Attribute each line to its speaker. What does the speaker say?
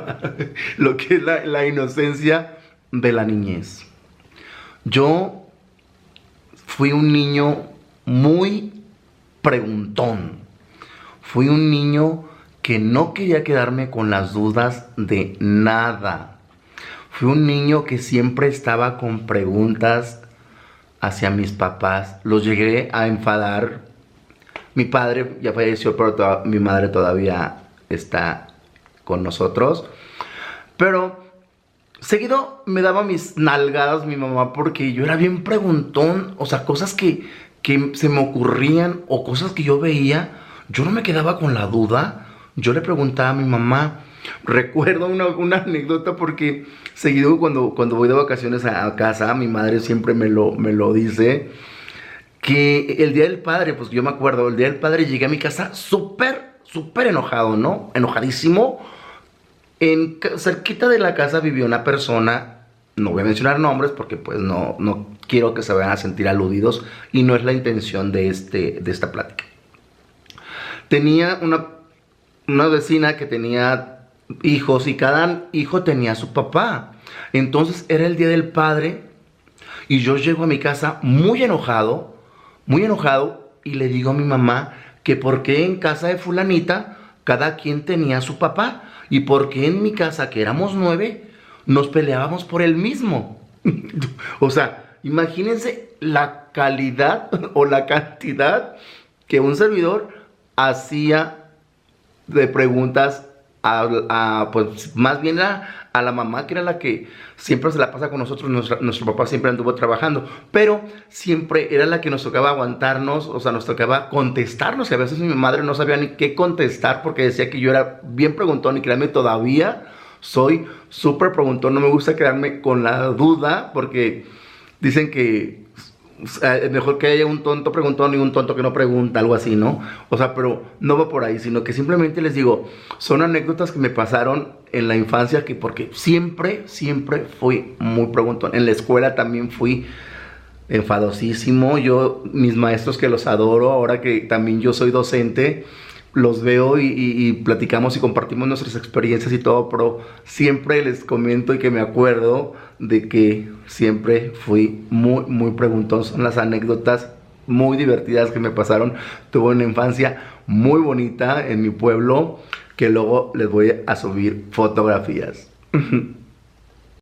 Speaker 1: lo que es la, inocencia de la niñez. Yo fui un niño muy preguntón. Fui un niño que no quería quedarme con las dudas de nada. Fui un niño que siempre estaba con preguntas hacia mis papás. Los llegué a enfadar. Mi padre ya falleció, pero mi madre todavía está con nosotros. Pero seguido me daba mis nalgadas mi mamá porque yo era bien preguntón. O sea, cosas que, que se me ocurrían o cosas que yo veía. Yo no me quedaba con la duda. Yo le preguntaba a mi mamá. Recuerdo una, anécdota porque seguido cuando, cuando voy de vacaciones a, casa, mi madre siempre me lo, me lo dice, que el Día del Padre, pues yo me acuerdo, el Día del Padre llegué a mi casa súper, súper enojado, ¿no? Enojadísimo. En, cerquita de la casa vivió una persona, no voy a mencionar nombres porque pues no, no quiero que se vayan a sentir aludidos y no es la intención de, este, de esta plática. Tenía una, una vecina que tenía hijos y cada hijo tenía su papá. Entonces era el día del padre y yo llego a mi casa muy enojado, muy enojado y le digo a mi mamá que por qué en casa de fulanita cada quien tenía su papá y por qué en mi casa que éramos nueve nos peleábamos por el mismo. o sea, imagínense la calidad o la cantidad que un servidor hacía de preguntas a, pues más bien a, a, la mamá que era la que siempre se la pasa con nosotros, nuestro papá siempre anduvo trabajando, pero siempre era la que nos tocaba aguantarnos, o sea, nos tocaba contestarnos y a veces mi madre no sabía ni qué contestar porque decía que yo era bien preguntón y créanme todavía soy súper preguntón, no me gusta quedarme con la duda porque dicen que mejor que haya un tonto preguntón y un tonto que no pregunta, algo así, ¿no? O sea, pero no va por ahí, sino que simplemente les digo, son anécdotas que me pasaron en la infancia, que porque siempre, siempre fui muy preguntón. En la escuela también fui enfadosísimo. Yo, mis maestros que los adoro, ahora que también yo soy docente, los veo y, platicamos y compartimos nuestras experiencias y todo, pero siempre les comento y que me acuerdo de que siempre fui muy, muy preguntón. Son las anécdotas muy divertidas que me pasaron. Tuve una infancia muy bonita en mi pueblo que luego les voy a subir fotografías.